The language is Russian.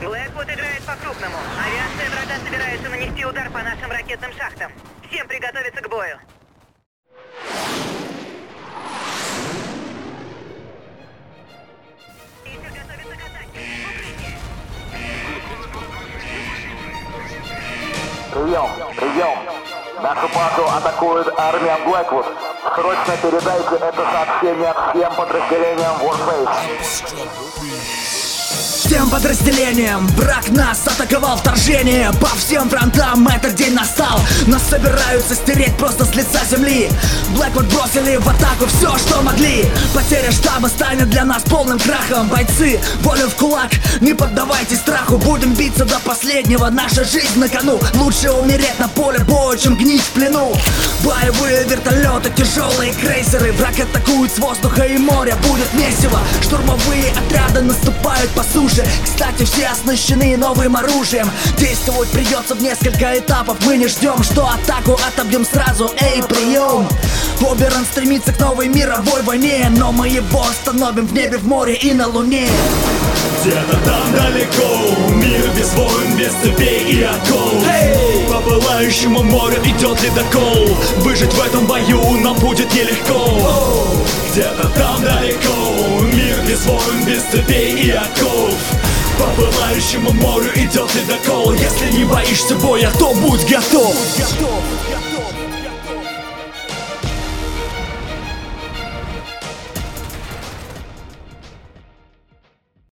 Блэквуд играет по-крупному. Авиация врага собирается нанести удар по нашим ракетным шахтам. Всем приготовиться к бою. Прием, прием. Нашу базу атакует армия Блэквуд. Срочно передайте это сообщение всем подразделениям Warface. Всем подразделениям Брак нас атаковал вторжение По всем фронтам этот день настал. Нас собираются стереть просто с лица земли. Блэквуд бросили в атаку все, что могли. Потеря штаба станет для нас полным крахом. Бойцы, волю в кулак, не поддавайтесь страху. Будем биться до последнего, наша жизнь на кону. Лучше умереть на поле боя, чем гнить в плену. Боевые вертолеты, тяжелые крейсеры. Враг атакует с воздуха и моря Будет месиво, штурмовые отряды наступают по суше. Кстати, все оснащены новым оружием. Действовать придется в несколько этапов. Мы не ждем, что атаку отобьем сразу. Эй, прием! Оберон стремится к новой мировой войне Но мы его остановим в небе, в море и на луне. Где-то там далеко Мир без войн, без цепей и оков По пылающему морю идет ледокол. Выжить в этом бою нам будет нелегко. Где-то там далеко. Мир без войн, без цепей и оков. По пылающему морю идет ледокол. Если не боишься боя, то будь готов, готов, готов.